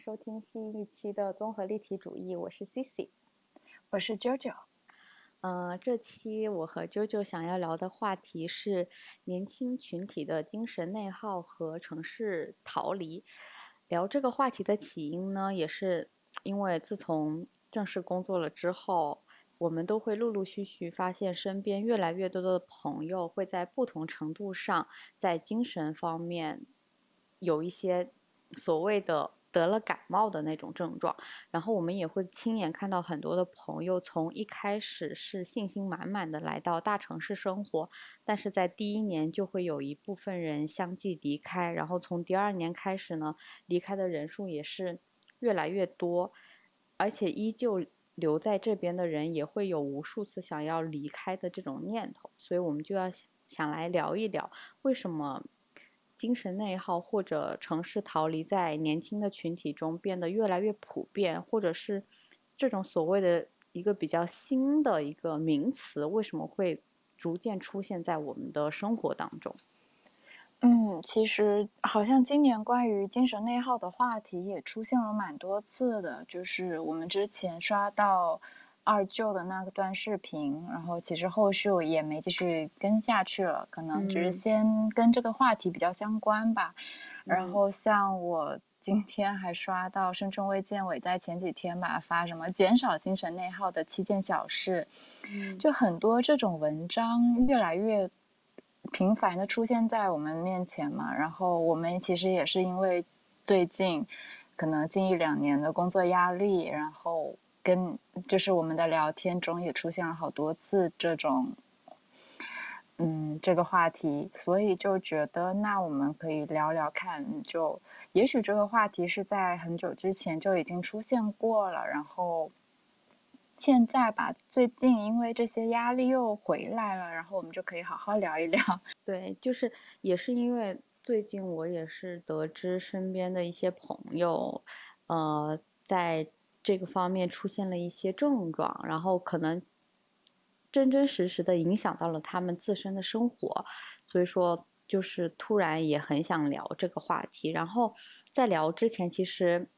收听新一期的综合立体主义，我是 Cici，我是 JoJo。嗯，这期我和 JoJo 想要聊的话题是年轻群体的精神内耗和城市逃离。聊这个话题的起因呢，也是因为自从正式工作了之后，我们都会陆陆续续发现身边越来越多的朋友会在不同程度上在精神方面有一些所谓的。得了感冒的那种症状，然后我们也会亲眼看到很多的朋友从一开始是信心满满的来到大城市生活，但是在第一年就会有一部分人相继离开，然后从第二年开始呢，离开的人数也是越来越多，而且依旧留在这边的人也会有无数次想要离开的这种念头，所以我们就要想来聊一聊为什么。精神内耗或者城市逃离在年轻的群体中变得越来越普遍，或者是这种所谓的一个比较新的一个名词，为什么会逐渐出现在我们的生活当中？嗯，其实好像今年关于精神内耗的话题也出现了蛮多次的，就是我们之前刷到。二舅的那个段视频，然后其实后续我也没继续跟下去了，可能只是先跟这个话题比较相关吧。然后像我今天还刷到深圳卫健委在前几天吧发什么减少精神内耗的七件小事，就很多这种文章越来越频繁的出现在我们面前嘛。然后我们其实也是因为最近可能近一两年的工作压力，然后。跟就是我们的聊天中也出现了好多次这种，嗯，这个话题，所以就觉得那我们可以聊聊看，就也许这个话题是在很久之前就已经出现过了，然后现在吧，最近因为这些压力又回来了，然后我们就可以好好聊一聊。对，就是也是因为最近我也是得知身边的一些朋友，呃，在。这个方面出现了一些症状，然后可能真真实实的影响到了他们自身的生活，所以说就是突然也很想聊这个话题。然后在聊之前，其实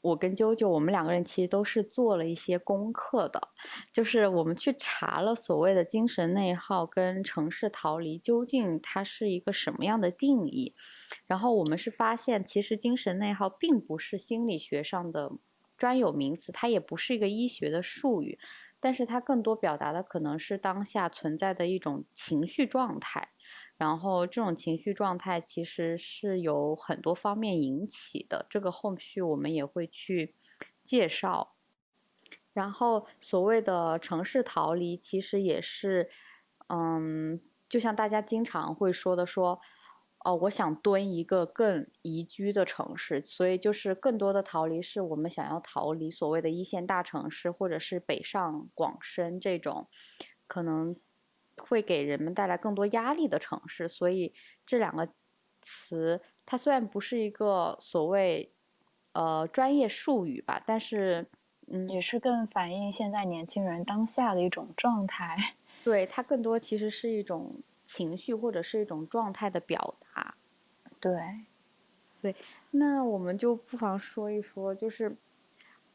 我跟啾啾我们两个人其实都是做了一些功课的，就是我们去查了所谓的精神内耗跟城市逃离究竟它是一个什么样的定义。然后我们是发现，其实精神内耗并不是心理学上的。专有名词，它也不是一个医学的术语，但是它更多表达的可能是当下存在的一种情绪状态，然后这种情绪状态其实是由很多方面引起的，这个后续我们也会去介绍。然后所谓的城市逃离，其实也是，嗯，就像大家经常会说的说。哦，我想蹲一个更宜居的城市，所以就是更多的逃离是我们想要逃离所谓的一线大城市，或者是北上广深这种可能会给人们带来更多压力的城市。所以这两个词，它虽然不是一个所谓呃专业术语吧，但是嗯，也是更反映现在年轻人当下的一种状态。对，它更多其实是一种。情绪或者是一种状态的表达，对，对，那我们就不妨说一说，就是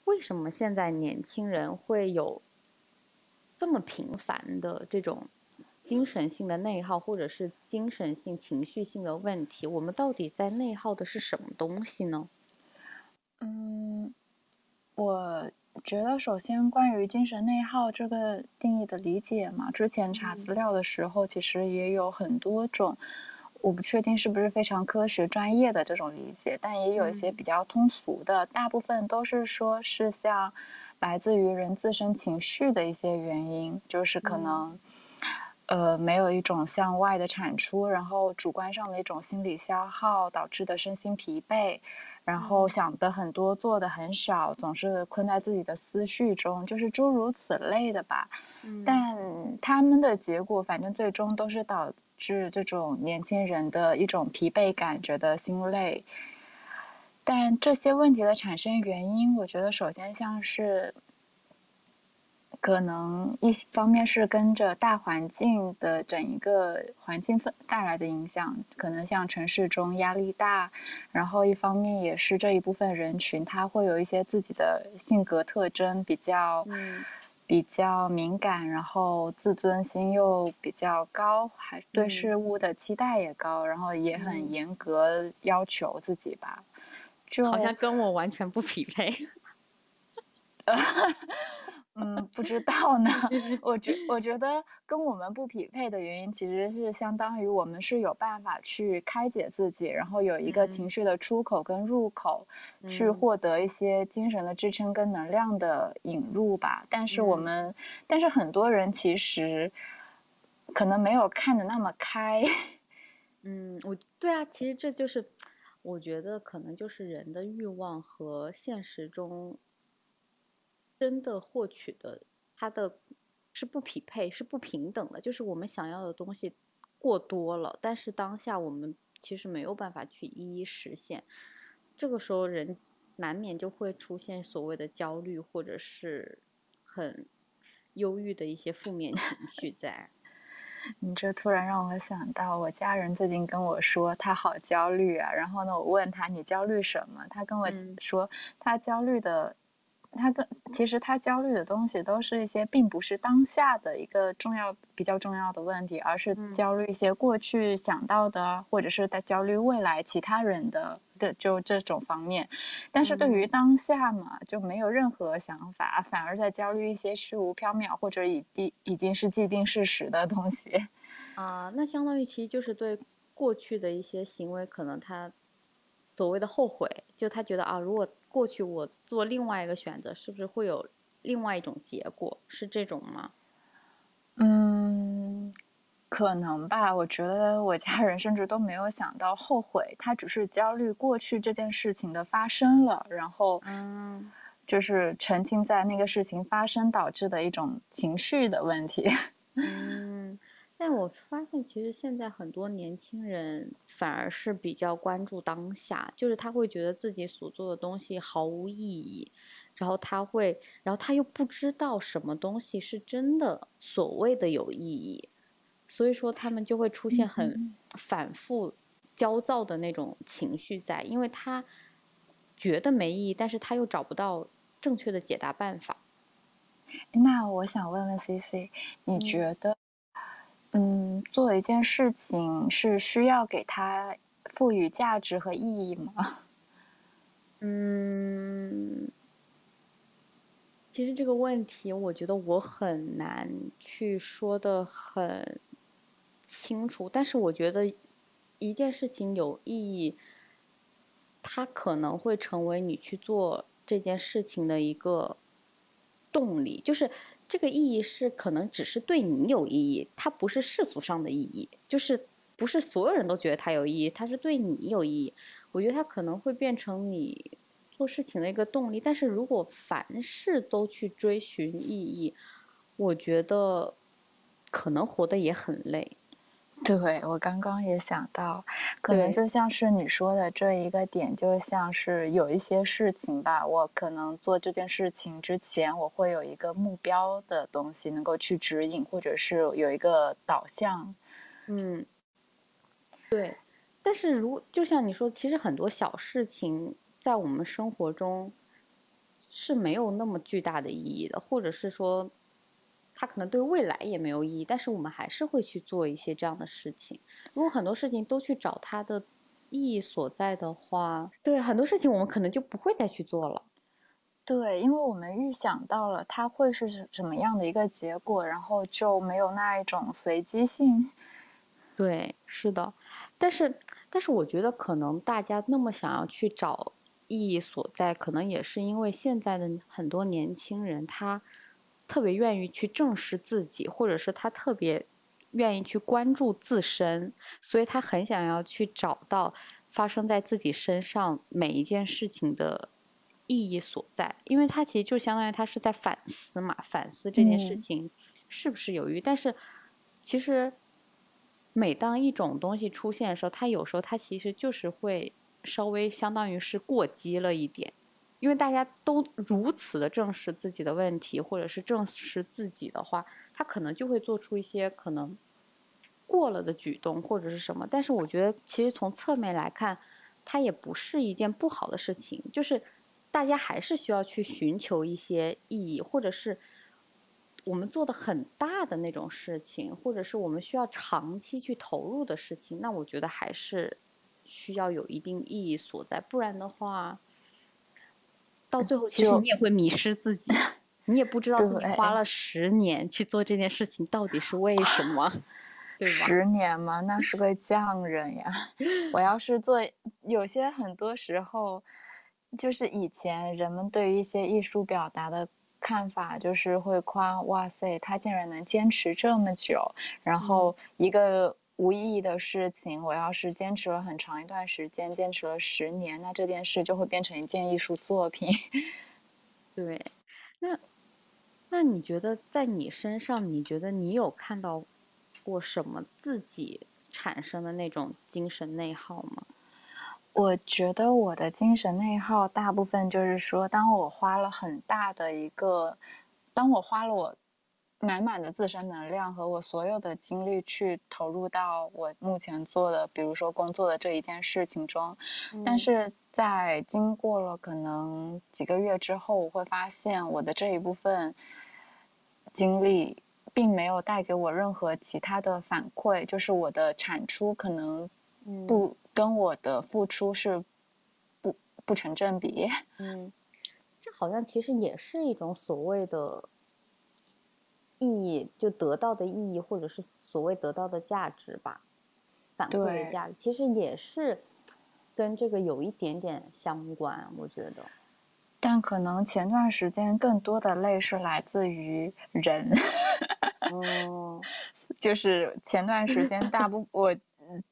为什么现在年轻人会有这么频繁的这种精神性的内耗，或者是精神性、情绪性的问题？我们到底在内耗的是什么东西呢？嗯，我。觉得首先关于精神内耗这个定义的理解嘛，之前查资料的时候其实也有很多种，我不确定是不是非常科学专业的这种理解，但也有一些比较通俗的，大部分都是说是像来自于人自身情绪的一些原因，就是可能呃没有一种向外的产出，然后主观上的一种心理消耗导致的身心疲惫。然后想的很多，做的很少，总是困在自己的思绪中，就是诸如此类的吧。但他们的结果，反正最终都是导致这种年轻人的一种疲惫感，觉得心累。但这些问题的产生原因，我觉得首先像是，可能一方面是跟着大环境的整一个环境分带来的影响，可能像城市中压力大，然后一方面也是这一部分人群他会有一些自己的性格特征，比较比较敏感，然后自尊心又比较高，还对事物的期待也高，然后也很严格要求自己吧，就好像跟我完全不匹配。嗯，不知道呢。我觉我觉得跟我们不匹配的原因，其实是相当于我们是有办法去开解自己，然后有一个情绪的出口跟入口，去获得一些精神的支撑跟能量的引入吧。但是我们，但是很多人其实可能没有看的那么开。嗯，我对啊，其实这就是我觉得可能就是人的欲望和现实中。真的获取的，它的是不匹配，是不平等的。就是我们想要的东西过多了，但是当下我们其实没有办法去一一实现。这个时候，人难免就会出现所谓的焦虑，或者是很忧郁的一些负面情绪在。你这突然让我想到，我家人最近跟我说他好焦虑啊。然后呢，我问他你焦虑什么？他跟我说他焦虑的。他的其实他焦虑的东西都是一些并不是当下的一个重要比较重要的问题，而是焦虑一些过去想到的，或者是在焦虑未来其他人的的就这种方面。但是对于当下嘛，就没有任何想法，反而在焦虑一些虚无缥缈或者已定已经是既定事实的东西。啊，那相当于其实就是对过去的一些行为，可能他所谓的后悔，就他觉得啊，如果。过去我做另外一个选择，是不是会有另外一种结果？是这种吗？嗯，可能吧。我觉得我家人甚至都没有想到后悔，他只是焦虑过去这件事情的发生了，然后嗯，就是沉浸在那个事情发生导致的一种情绪的问题。嗯。但我发现，其实现在很多年轻人反而是比较关注当下，就是他会觉得自己所做的东西毫无意义，然后他会，然后他又不知道什么东西是真的所谓的有意义，所以说他们就会出现很反复焦躁的那种情绪在，因为他觉得没意义，但是他又找不到正确的解答办法。那我想问问 C C，你觉得？嗯，做一件事情是需要给它赋予价值和意义吗？嗯，其实这个问题，我觉得我很难去说的很清楚。但是我觉得一件事情有意义，它可能会成为你去做这件事情的一个动力，就是。这个意义是可能只是对你有意义，它不是世俗上的意义，就是不是所有人都觉得它有意义，它是对你有意义。我觉得它可能会变成你做事情的一个动力。但是如果凡事都去追寻意义，我觉得可能活得也很累。对我刚刚也想到，可能就像是你说的这一个点，就像是有一些事情吧，我可能做这件事情之前，我会有一个目标的东西能够去指引，或者是有一个导向。嗯，对。但是如就像你说，其实很多小事情在我们生活中是没有那么巨大的意义的，或者是说。它可能对未来也没有意义，但是我们还是会去做一些这样的事情。如果很多事情都去找它的意义所在的话，对很多事情我们可能就不会再去做了。对，因为我们预想到了它会是什么样的一个结果，然后就没有那一种随机性。对，是的。但是，但是我觉得可能大家那么想要去找意义所在，可能也是因为现在的很多年轻人他。特别愿意去正视自己，或者是他特别愿意去关注自身，所以他很想要去找到发生在自己身上每一件事情的意义所在，因为他其实就相当于他是在反思嘛，反思这件事情是不是有益。但是其实每当一种东西出现的时候，它有时候它其实就是会稍微相当于是过激了一点。因为大家都如此的正视自己的问题，或者是正视自己的话，他可能就会做出一些可能过了的举动或者是什么。但是我觉得，其实从侧面来看，它也不是一件不好的事情，就是大家还是需要去寻求一些意义，或者是我们做的很大的那种事情，或者是我们需要长期去投入的事情，那我觉得还是需要有一定意义所在，不然的话。到最后，其实你也会迷失自己，你也不知道自己花了十年去做这件事情到底是为什么，对吧？十年吗？那是个匠人呀！我要是做，有些很多时候，就是以前人们对于一些艺术表达的看法，就是会夸哇塞，他竟然能坚持这么久，然后一个。无意义的事情，我要是坚持了很长一段时间，坚持了十年，那这件事就会变成一件艺术作品。对，那那你觉得在你身上，你觉得你有看到过什么自己产生的那种精神内耗吗？我觉得我的精神内耗大部分就是说，当我花了很大的一个，当我花了我。满满的自身能量和我所有的精力去投入到我目前做的，比如说工作的这一件事情中，但是在经过了可能几个月之后，我会发现我的这一部分精力并没有带给我任何其他的反馈，就是我的产出可能不跟我的付出是不不成正比。嗯，这好像其实也是一种所谓的。意义就得到的意义，或者是所谓得到的价值吧，反馈的价值，其实也是跟这个有一点点相关，我觉得。但可能前段时间更多的累是来自于人，哦，就是前段时间大部 我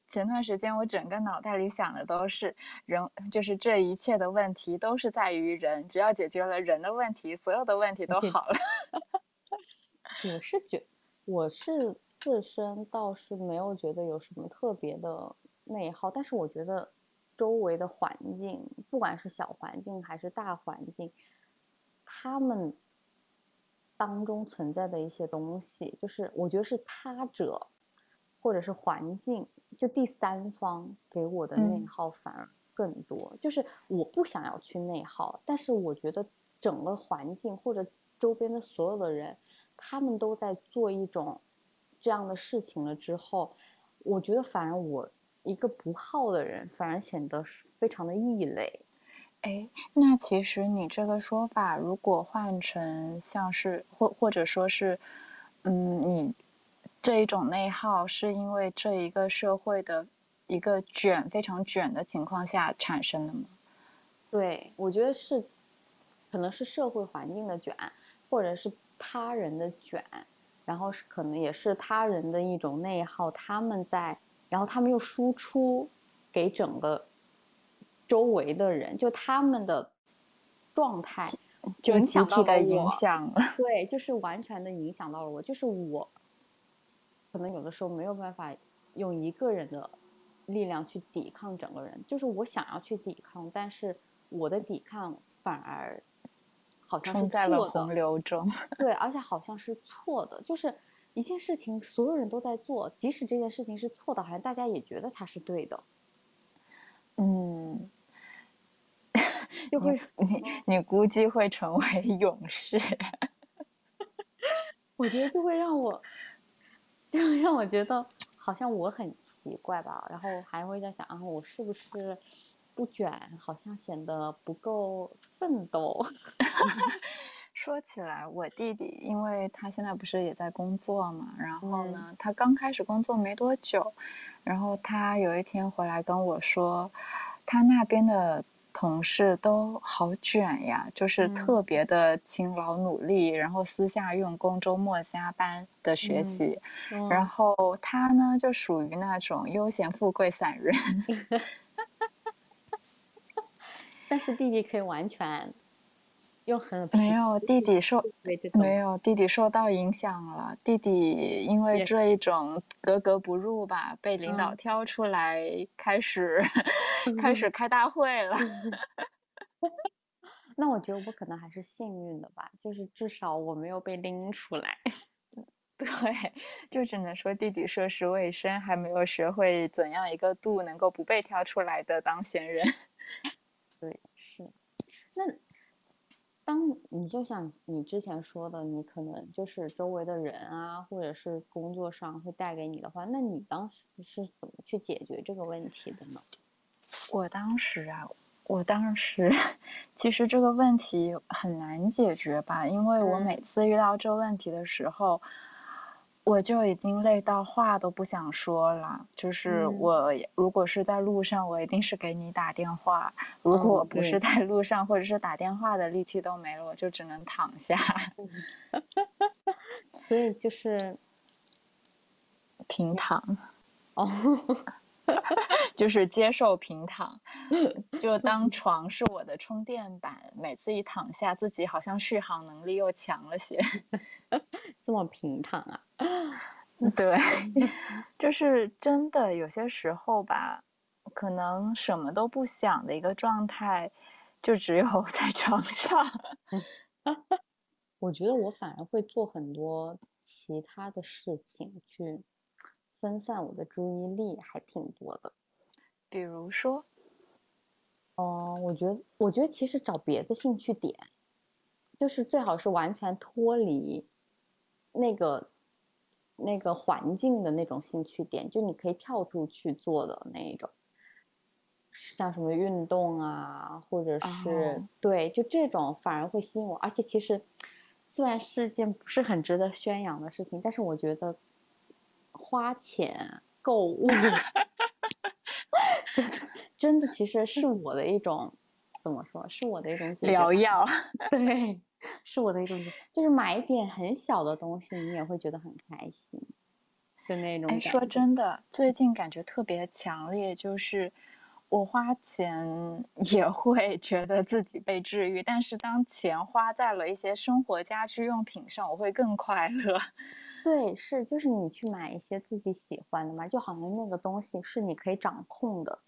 前段时间我整个脑袋里想的都是人，就是这一切的问题都是在于人，只要解决了人的问题，所有的问题都好了。我是觉，我是自身倒是没有觉得有什么特别的内耗，但是我觉得周围的环境，不管是小环境还是大环境，他们当中存在的一些东西，就是我觉得是他者或者是环境，就第三方给我的内耗反而更多。就是我不想要去内耗，但是我觉得整个环境或者周边的所有的人。他们都在做一种这样的事情了之后，我觉得反而我一个不好的人，反而显得非常的异类。哎，那其实你这个说法，如果换成像是或或者说是，嗯，你这一种内耗是因为这一个社会的一个卷非常卷的情况下产生的吗？对，我觉得是，可能是社会环境的卷，或者是。他人的卷，然后是可能也是他人的一种内耗，他们在，然后他们又输出给整个周围的人，就他们的状态影响到了我，对，就是完全的影响到了我，就是我，可能有的时候没有办法用一个人的力量去抵抗整个人，就是我想要去抵抗，但是我的抵抗反而。好像是在了洪流中，对，而且好像是错的，就是一件事情，所有人都在做，即使这件事情是错的，好像大家也觉得它是对的。嗯，就会你你估计会成为 勇士。我觉得就会让我，就会让我觉得好像我很奇怪吧，然后还会在想，啊，我是不是？不卷好像显得不够奋斗。说起来，我弟弟，因为他现在不是也在工作嘛，然后呢，他刚开始工作没多久，然后他有一天回来跟我说，他那边的同事都好卷呀，就是特别的勤劳努力，然后私下用功，周末加班的学习，然后他呢就属于那种悠闲富贵散人。但是弟弟可以完全用很没有弟弟受没有弟弟受到影响了。弟弟因为这一种格格不入吧，被领导挑出来开始开始开大会了。那我觉得我可能还是幸运的吧，就是至少我没有被拎出来。对，就只能说弟弟涉世未深，还没有学会怎样一个度能够不被挑出来的当闲人。对，是。那当你就像你之前说的，你可能就是周围的人啊，或者是工作上会带给你的话，那你当时是怎么去解决这个问题的呢？我当时啊，我当时其实这个问题很难解决吧，因为我每次遇到这问题的时候。我就已经累到话都不想说了。就是我如果是在路上，我一定是给你打电话；如果我不是在路上，或者是打电话的力气都没了，我就只能躺下。所以就是平躺。哦。就是接受平躺，就当床是我的充电板，每次一躺下，自己好像续航能力又强了些。这么平躺啊？对，就是真的有些时候吧，可能什么都不想的一个状态，就只有在床上。我觉得我反而会做很多其他的事情去。分散我的注意力还挺多的，比如说，嗯，我觉得，我觉得其实找别的兴趣点，就是最好是完全脱离那个那个环境的那种兴趣点，就你可以跳出去做的那一种，像什么运动啊，或者是对，就这种反而会吸引我。而且其实虽然是件不是很值得宣扬的事情，但是我觉得。花钱购物，真的真的其实是我的一种，怎么说？是我的一种疗药。对，是我的一种，就是买一点很小的东西，你也会觉得很开心的那种。哎，说真的，最近感觉特别强烈，就是我花钱 也会觉得自己被治愈，但是当钱花在了一些生活家居用品上，我会更快乐。对，是就是你去买一些自己喜欢的嘛，就好像那个东西是你可以掌控的，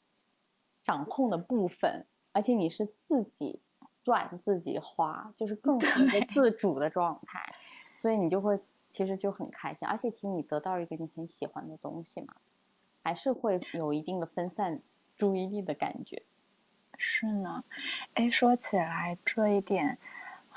掌控的部分，而且你是自己赚自己花，就是更是一个自主的状态，所以你就会其实就很开心，而且其实你得到一个你很喜欢的东西嘛，还是会有一定的分散注意力的感觉。是呢，哎，说起来这一点。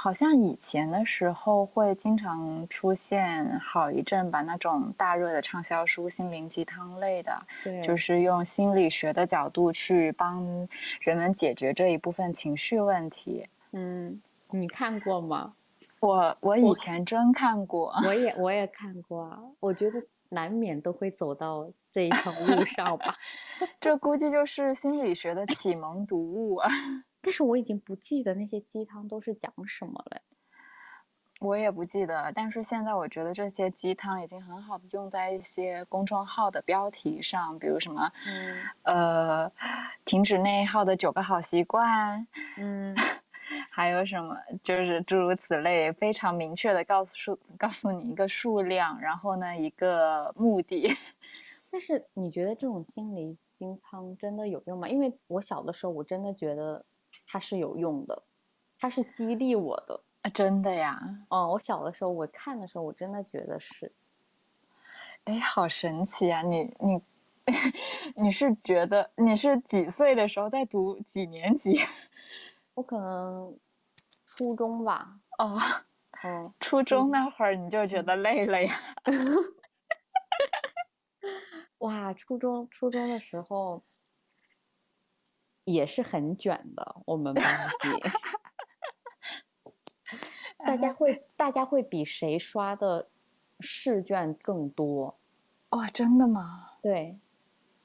好像以前的时候会经常出现好一阵吧，那种大热的畅销书，心灵鸡汤类的，对，就是用心理学的角度去帮人们解决这一部分情绪问题。嗯，你看过吗？我我以前真看过，我也我也看过啊。我觉得难免都会走到这一条路上吧。这估计就是心理学的启蒙读物啊。但是我已经不记得那些鸡汤都是讲什么了，我也不记得。但是现在我觉得这些鸡汤已经很好的用在一些公众号的标题上，比如什么，呃，停止内耗的九个好习惯，嗯，还有什么，就是诸如此类，非常明确的告诉告诉你一个数量，然后呢一个目的。但是你觉得这种心理鸡汤真的有用吗？因为我小的时候我真的觉得。它是有用的，它是激励我的啊！真的呀，嗯，我小的时候我看的时候，我真的觉得是，哎，好神奇啊！你你 你是觉得你是几岁的时候在读几年级？我可能初中吧。哦，嗯，初中那会儿你就觉得累了呀？哇，初中初中的时候。也是很卷的，我们班 级，大家会大家会比谁刷的试卷更多，哇，真的吗？对，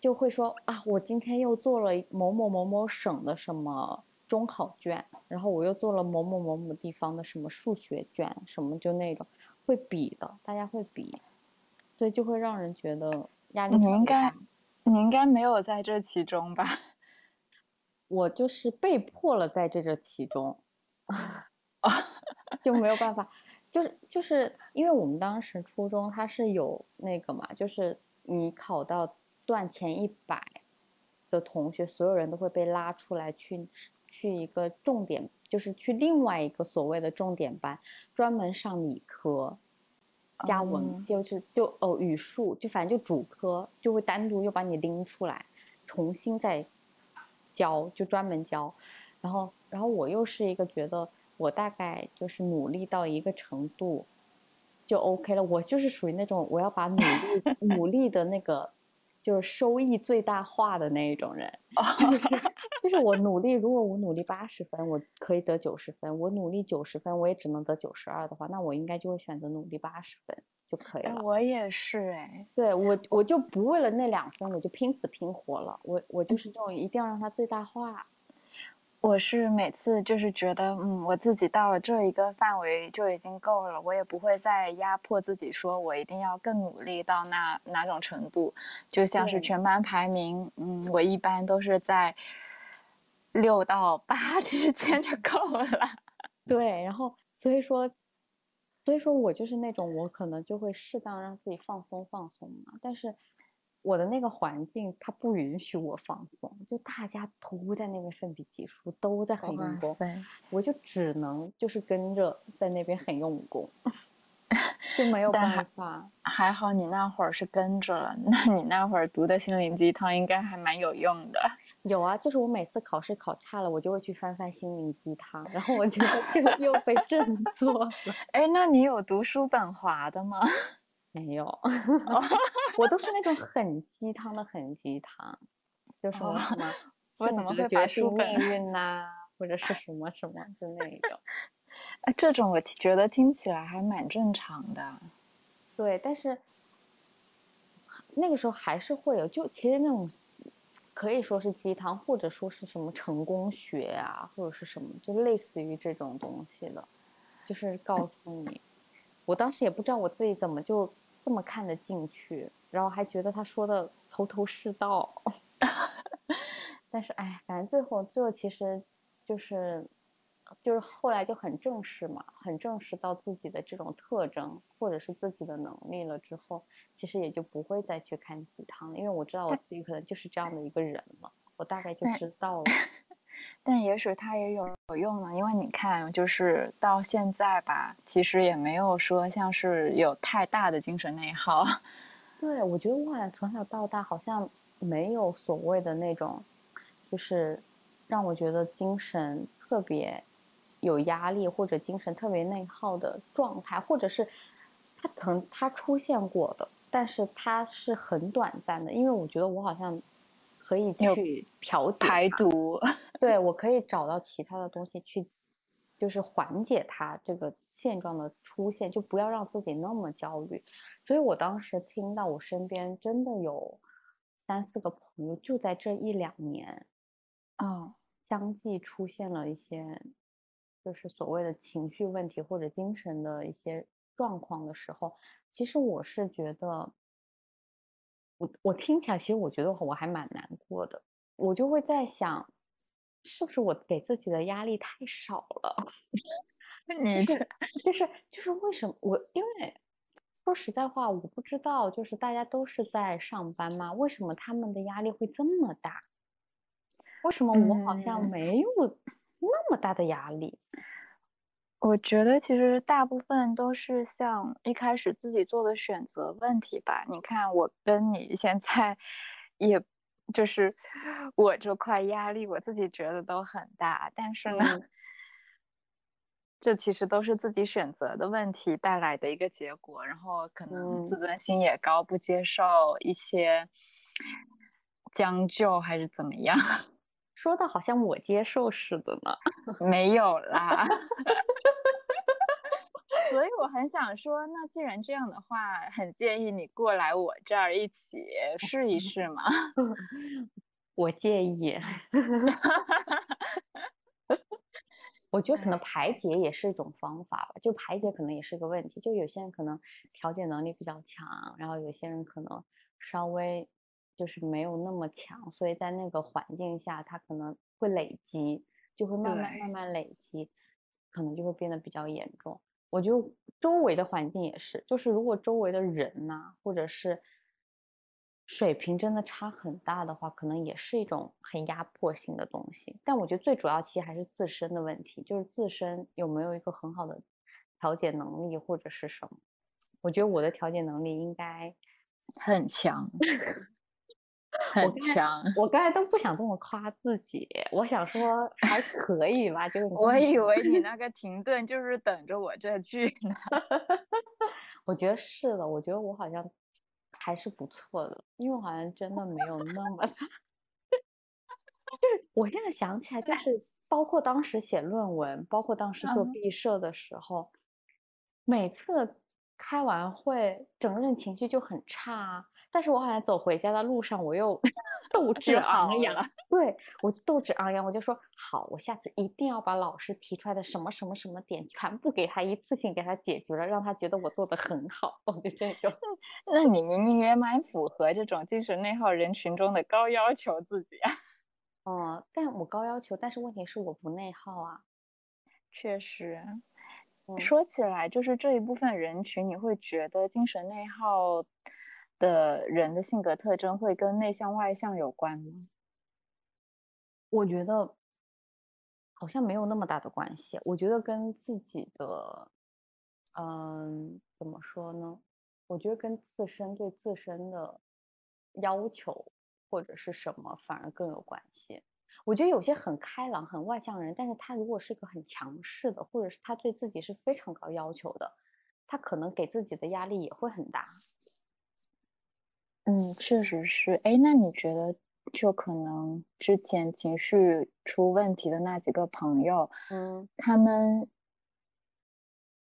就会说啊，我今天又做了某某某某省的什么中考卷，然后我又做了某某某某地方的什么数学卷，什么就那种会比的，大家会比，所以就会让人觉得压力。你应该，你应该没有在这其中吧？我就是被迫了在这这其中，就没有办法，就是就是因为我们当时初中它是有那个嘛，就是你考到段前一百的同学，所有人都会被拉出来去去一个重点，就是去另外一个所谓的重点班，专门上理科，加文，就是就哦语数，就反正就主科，就会单独又把你拎出来，重新再教，就专门教。然后，然后我又是一个觉得我大概就是努力到一个程度就 OK 了，我就是属于那种我要把努力 努力的那个。就是收益最大化的那一种人，就 是我努力，如果我努力八十分，我可以得九十分；我努力九十分，我也只能得九十二的话，那我应该就会选择努力八十分就可以了。我也是哎，对我我就不为了那两分，我就拼死拼活了。我我就是这种，一定要让它最大化。我是每次就是觉得，嗯，我自己到了这一个范围就已经够了，我也不会再压迫自己，说我一定要更努力到那哪种程度。就像是全班排名，嗯，我一般都是在六到八 之间就够了。对，然后所以说，所以说我就是那种，我可能就会适当让自己放松放松嘛，但是。我的那个环境，它不允许我放松，就大家都在那边奋笔疾书，都在很用功，我就只能就是跟着在那边很用功，就没有办法。还好你那会儿是跟着了，那你那会儿读的心灵鸡汤应该还蛮有用的。有啊，就是我每次考试考差了，我就会去翻翻心灵鸡汤，然后我觉得 又被振作了。哎，那你有读书本华的吗？没有，我都是那种很鸡汤的，很鸡汤，就什么什么性格决定命运呐，或者是什么什么的那一种。哎，这种我觉得听起来还蛮正常的。对，但是那个时候还是会有，就其实那种可以说是鸡汤，或者说是什么成功学啊，或者是什么，就类似于这种东西的，就是告诉你，我当时也不知道我自己怎么就。这么看得进去，然后还觉得他说的头头是道，但是哎，反正最后最后其实就是就是后来就很正视嘛，很正视到自己的这种特征或者是自己的能力了之后，其实也就不会再去看鸡汤，因为我知道我自己可能就是这样的一个人嘛，我大概就知道了。但也许它也有用呢，因为你看，就是到现在吧，其实也没有说像是有太大的精神内耗。对，我觉得我好像从小到大好像没有所谓的那种，就是让我觉得精神特别有压力或者精神特别内耗的状态，或者是他可能他出现过的，但是他是很短暂的，因为我觉得我好像。可以去调节排毒，对我可以找到其他的东西去，就是缓解他这个现状的出现，就不要让自己那么焦虑。所以我当时听到我身边真的有三四个朋友，就在这一两年，啊，相继出现了一些，就是所谓的情绪问题或者精神的一些状况的时候，其实我是觉得。我我听起来，其实我觉得我还蛮难过的。我就会在想，是不是我给自己的压力太少了？你 是就是就是为什么我？因为说实在话，我不知道，就是大家都是在上班嘛，为什么他们的压力会这么大？为什么我好像没有那么大的压力？我觉得其实大部分都是像一开始自己做的选择问题吧。你看我跟你现在，也就是我这块压力，我自己觉得都很大。但是呢，这其实都是自己选择的问题带来的一个结果。然后可能自尊心也高，不接受一些将就还是怎么样？说的好像我接受似的呢。没有啦。所以我很想说，那既然这样的话，很建议你过来我这儿一起试一试嘛。我介意。我觉得可能排解也是一种方法吧，就排解可能也是个问题。就有些人可能调节能力比较强，然后有些人可能稍微就是没有那么强，所以在那个环境下，他可能会累积，就会慢慢慢慢累积，可能就会变得比较严重。我觉得周围的环境也是，就是如果周围的人呐，或者是水平真的差很大的话，可能也是一种很压迫性的东西。但我觉得最主要其实还是自身的问题，就是自身有没有一个很好的调节能力或者是什么。我觉得我的调节能力应该很强，很强。我刚才都不想这么夸自己，我想说还可以吧。这个我以为你 那个停顿就是等着我这句呢。我觉得是的，我觉得我好像。还是不错的，因为好像真的没有那么，就是我现在想起来，就是包括当时写论文，包括当时做毕设的时候，每次开完会，整个人情绪就很差。但是我好像走回家的路上，我又斗志昂扬。对我斗志昂扬，我就说好，我下次一定要把老师提出来的什么什么什么点全部给他一次性给他解决了，让他觉得我做的很好。我 就这种。那你明明也蛮符合这种精神内耗人群中的高要求自己啊。哦，但我高要求，但是问题是我不内耗啊。确实，说起来，就是这一部分人群，你会觉得精神内耗。的人的性格特征会跟内向外向有关吗？我觉得好像没有那么大的关系。我觉得跟自己的，嗯，怎么说呢？我觉得跟自身对自身的要求或者是什么反而更有关系。我觉得有些很开朗、很外向的人，但是他如果是一个很强势的，或者是他对自己是非常高要求的，他可能给自己的压力也会很大。嗯，确实是。哎，那你觉得，就可能之前情绪出问题的那几个朋友，嗯，他们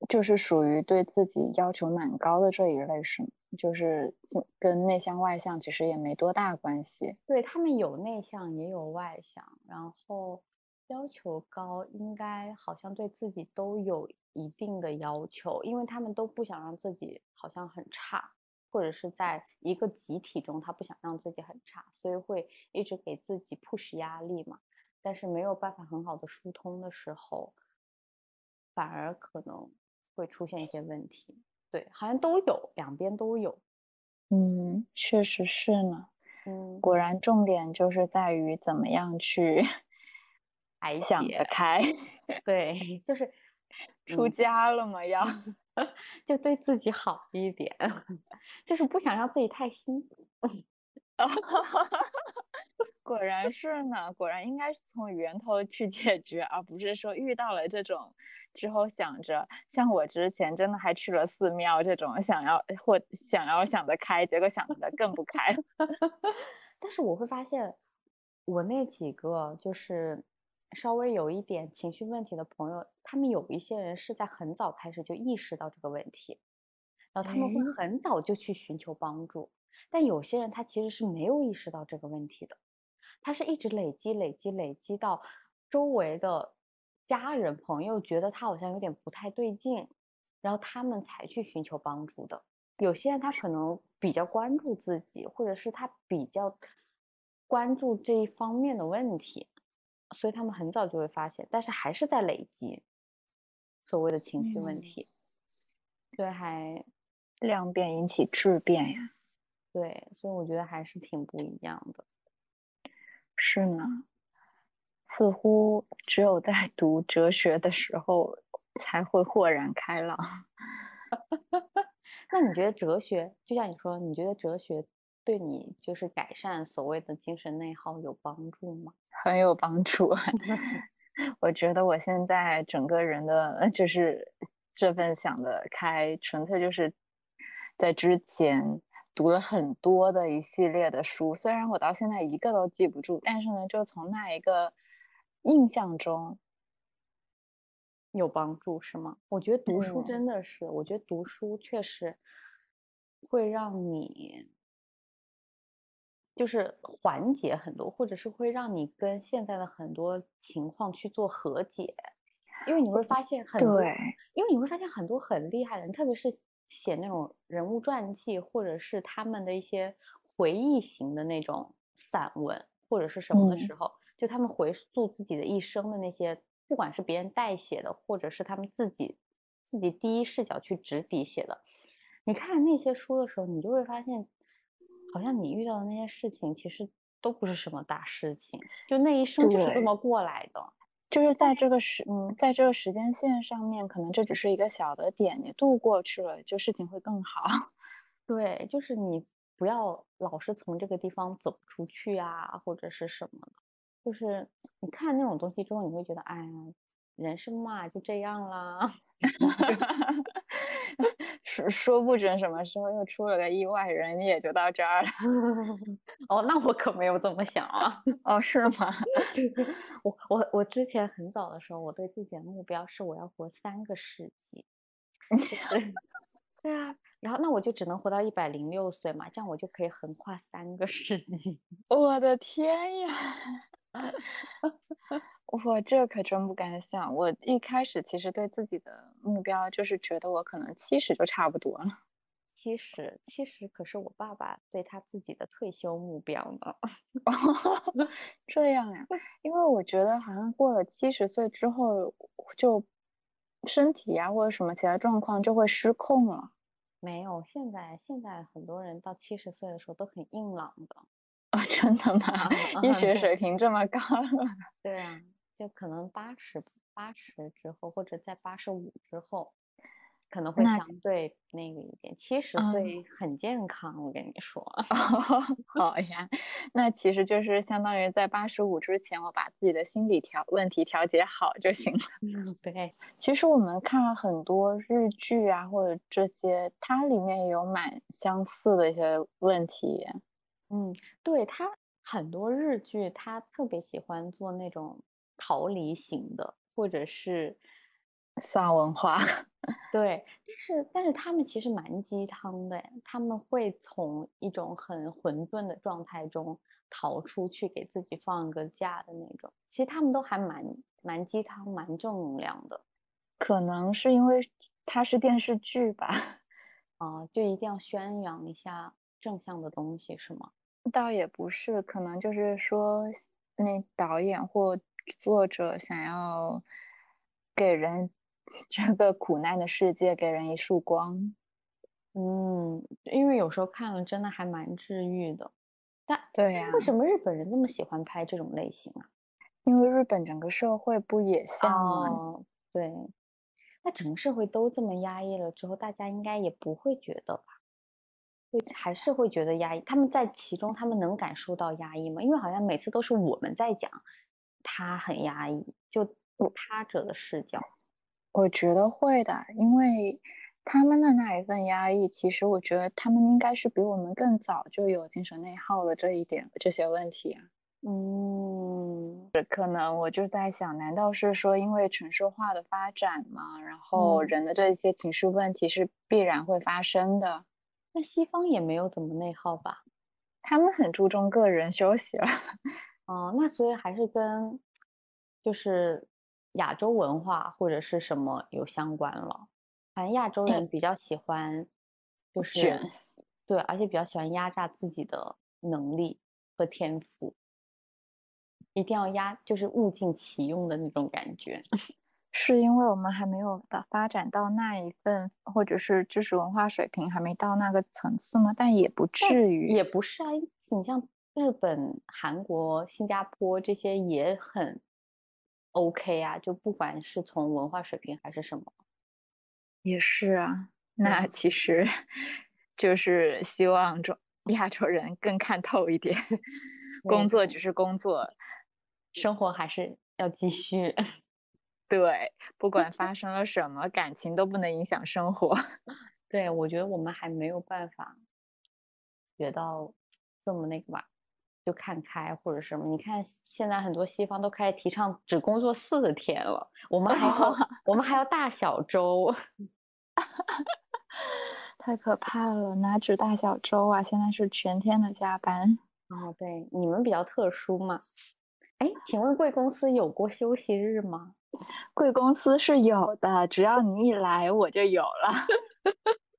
就是属于对自己要求蛮高的这一类，是吗？就是跟内向外向其实也没多大关系。对他们有内向也有外向，然后要求高，应该好像对自己都有一定的要求，因为他们都不想让自己好像很差。或者是在一个集体中，他不想让自己很差，所以会一直给自己 push 压力嘛。但是没有办法很好的疏通的时候，反而可能会出现一些问题。对，好像都有，两边都有。嗯，确实是呢。嗯，果然重点就是在于怎么样去想得开。对，就是出家了嘛，要。就对自己好一点，就是不想让自己太辛苦。果然是呢，果然应该是从源头去解决，而不是说遇到了这种之后想着，像我之前真的还去了寺庙这种，想要或想要想得开，结果想得更不开。但是我会发现，我那几个就是。稍微有一点情绪问题的朋友，他们有一些人是在很早开始就意识到这个问题，然后他们会很早就去寻求帮助。但有些人他其实是没有意识到这个问题的，他是一直累积、累积、累积到周围的家人朋友觉得他好像有点不太对劲，然后他们才去寻求帮助的。有些人他可能比较关注自己，或者是他比较关注这一方面的问题。所以他们很早就会发现，但是还是在累积所谓的情绪问题，所以还量变引起质变呀。对，所以我觉得还是挺不一样的。是呢，似乎只有在 读哲学的时候才会豁然开朗。那你觉得哲学，就像你说，你觉得哲学？对你就是改善所谓的精神内耗有帮助吗？很有帮助。我觉得我现在整个人的就是这份想得开，纯粹就是在之前读了很多的一系列的书，虽然我到现在一个都记不住，但是呢，就从那一个印象中有帮助，是吗？我觉得读书真的是，我觉得读书确实会让你。就是缓解很多，或者是会让你跟现在的很多情况去做和解，因为你会发现很多，因为你会发现很多很厉害的人，特别是写那种人物传记，或者是他们的一些回忆型的那种散文或者是什么的时候，就他们回溯自己的一生的那些，不管是别人代写的，或者是他们自己自己第一视角去执笔写的，你看那些书的时候，你就会发现。好像你遇到的那些事情，其实都不是什么大事情，就那一生就是这么过来的。就是在这个时，嗯，在这个时间线上面，可能这只是一个小的点，你度过去了，就事情会更好。对，就是你不要老是从这个地方走不出去啊，或者是什么的。就是你看那种东西之后，你会觉得，哎呀，人生嘛就这样啦。说说不准什么时候又出了个意外，人也就到这儿了。哦，那我可没有这么想啊。哦，是吗？我我我之前很早的时候，我对自己的目标是我要活三个世纪。对啊，然后那我就只能活到一百零六岁嘛，这样我就可以横跨三个世纪。我的天呀！我这可真不敢想。我一开始其实对自己的目标就是觉得我可能七十就差不多了。七十，七十可是我爸爸对他自己的退休目标呢。这样呀？因为我觉得好像过了七十岁之后，就身体呀或者什么其他状况就会失控了。没有，现在现在很多人到七十岁的时候都很硬朗的。啊，真的吗？医学水平这么高了？对啊。就可能八十八十之后，或者在八十五之后，可能会相对那个一点。七十岁很健康，我跟你说。好呀，那其实就是相当于在八十五之前，我把自己的心理调问题调节好就行了。嗯，对。其实我们看了很多日剧啊，或者这些，它里面有蛮相似的一些问题。嗯，对，它很多日剧，它特别喜欢做那种。逃离型的，或者是丧文化，对，但是但是他们其实蛮鸡汤的，他们会从一种很混沌的状态中逃出去，给自己放个假的那种。其实他们都还蛮蛮鸡汤，蛮正能量的。可能是因为它是电视剧吧，啊，就一定要宣扬一下正向的东西，是吗？倒也不是，可能就是说那导演或。作者想要给人 这个苦难的世界给人一束光，嗯，因为有时候看了真的还蛮治愈的。但对呀，为什么日本人这么喜欢拍这种类型啊？因为日本整个社会不也像吗？对，那整个社会都这么压抑了之后，大家应该也不会觉得吧？会还是会觉得压抑？他们在其中，他们能感受到压抑吗？因为好像每次都是我们在讲。他很压抑，就他者的视角，我觉得会的，因为他们的那一份压抑，其实我觉得他们应该是比我们更早就有精神内耗了这一点这些问题。嗯，可能我就在想，难道是说因为城市化的发展吗？然后人的这些情绪问题是必然会发生的？那西方也没有怎么内耗吧？他们很注重个人休息了。哦，那所以还是跟就是亚洲文化或者是什么有相关了。反正亚洲人比较喜欢，就是对，而且比较喜欢压榨自己的能力和天赋，一定要压，就是物尽其用的那种感觉。是因为我们还没有的发展到那一份，或者是知识文化水平还没到那个层次吗？但也不至于，也不是啊。你像。日本、韩国、新加坡这些也很 OK 啊，就不管是从文化水平还是什么，也是啊。那其实就是希望中亚洲人更看透一点，工作只是工作，生活还是要继续。对，不管发生了什么，感情都不能影响生活。对，我觉得我们还没有办法学到这么那个吧。就看开或者什么？你看现在很多西方都开始提倡只工作四天了，我们还要我们还要大小周，太可怕了！哪止大小周啊？现在是全天的加班。哦，对，你们比较特殊嘛？哎，请问贵公司有过休息日吗？贵公司是有的，只要你一来我就有了。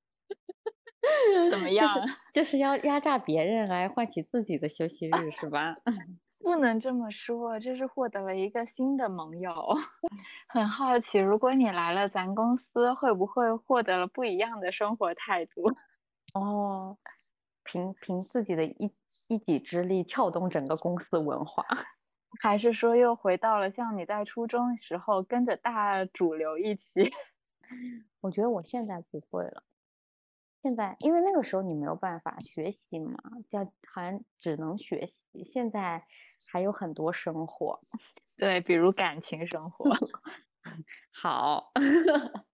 怎么样？就是就是要压榨别人来换取自己的休息日，是吧？不能这么说，这是获得了一个新的盟友。很好奇，如果你来了咱公司，会不会获得了不一样的生活态度？哦，凭凭自己的一一己之力撬动整个公司文化，还是说又回到了像你在初中时候跟着大主流一起？我觉得我现在不会了。现在因为那个时候你没有办法学习嘛，叫好像只能学习。现在还有很多生活，对，比如感情生活。好。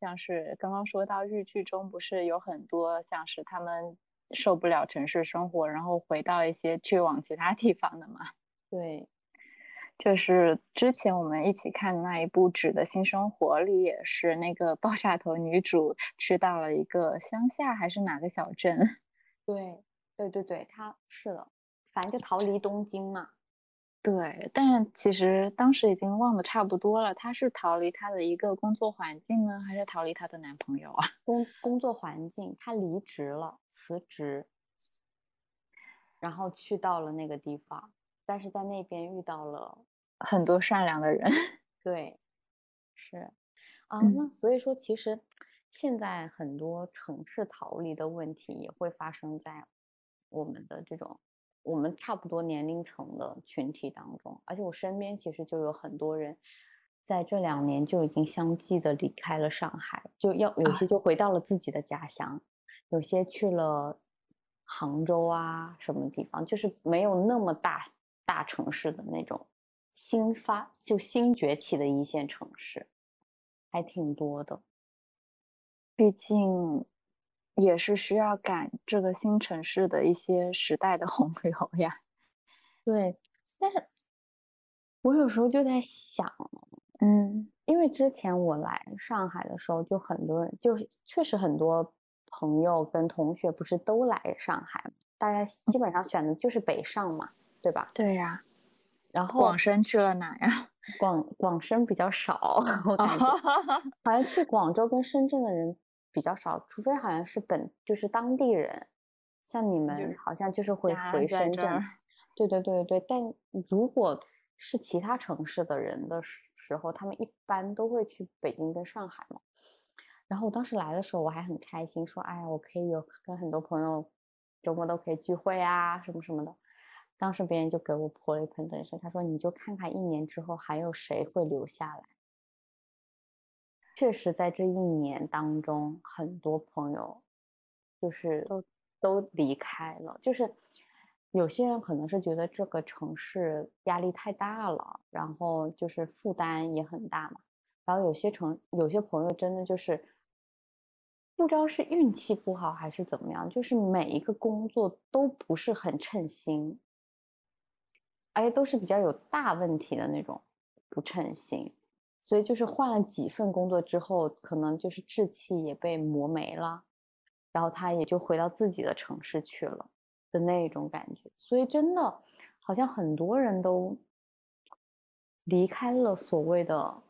像是刚刚说到日剧中，不是有很多像是他们受不了城市生活，然后回到一些去往其他地方的嘛？对，就是之前我们一起看的那一部《纸的新生活》里，也是那个爆炸头女主去到了一个乡下还是哪个小镇？对，对对对，她是的，反正就逃离东京嘛。对，但其实当时已经忘得差不多了。她是逃离她的一个工作环境呢，还是逃离她的男朋友啊？工工作环境，她离职了，辞职，然后去到了那个地方，但是在那边遇到了很多善良的人。对，是啊，那所以说，其实现在很多城市逃离的问题也会发生在我们的这种。我们差不多年龄层的群体当中，而且我身边其实就有很多人，在这两年就已经相继的离开了上海，就要有些就回到了自己的家乡，有些去了杭州啊什么地方，就是没有那么大大城市的那种新发就新崛起的一线城市，还挺多的，毕竟。也是需要赶这个新城市的一些时代的洪流呀。对，但是我有时候就在想，嗯，因为之前我来上海的时候，就很多人，就确实很多朋友跟同学不是都来上海大家基本上选的就是北上嘛，对吧？对呀。然后广深去了哪呀？广广深比较少，我感觉好像去广州跟深圳的人。比较少，除非好像是本就是当地人，像你们好像就是会回深圳。对对对对，但如果是其他城市的人的时候，他们一般都会去北京跟上海嘛。然后我当时来的时候，我还很开心，说：“哎呀，我可以有跟很多朋友周末都可以聚会啊，什么什么的。”当时别人就给我泼了一盆冷水，他说：“你就看看一年之后还有谁会留下来。”确实，在这一年当中，很多朋友就是都都离开了。就是有些人可能是觉得这个城市压力太大了，然后就是负担也很大嘛。然后有些城有些朋友真的就是不知道是运气不好还是怎么样，就是每一个工作都不是很称心，而且都是比较有大问题的那种不称心。所以就是换了几份工作之后，可能就是志气也被磨没了，然后他也就回到自己的城市去了的那种感觉。所以真的，好像很多人都离开了所谓的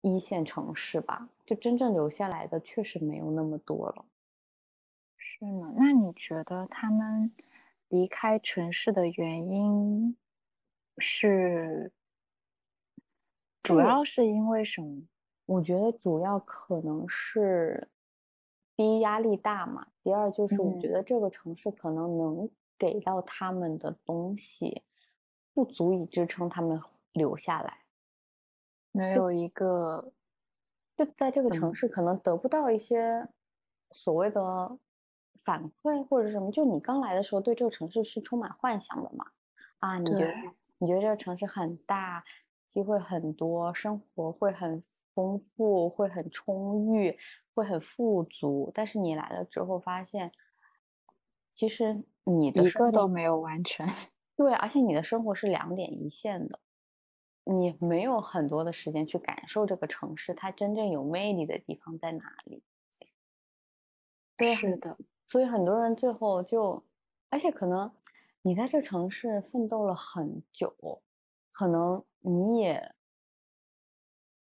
一线城市吧，就真正留下来的确实没有那么多了。是吗，那你觉得他们离开城市的原因是？主要是因为什么？我觉得主要可能是第一压力大嘛，第二就是我觉得这个城市可能能给到他们的东西不足以支撑他们留下来，没有一个就在这个城市可能得不到一些所谓的反馈或者什么。就你刚来的时候对这个城市是充满幻想的嘛？啊，你觉得你觉得这个城市很大？机会很多，生活会很丰富，会很充裕，会很富足。但是你来了之后，发现其实你的一个都没有完成。对，而且你的生活是两点一线的，你没有很多的时间去感受这个城市它真正有魅力的地方在哪里。对，是的。所以很多人最后就，而且可能你在这城市奋斗了很久，可能。你也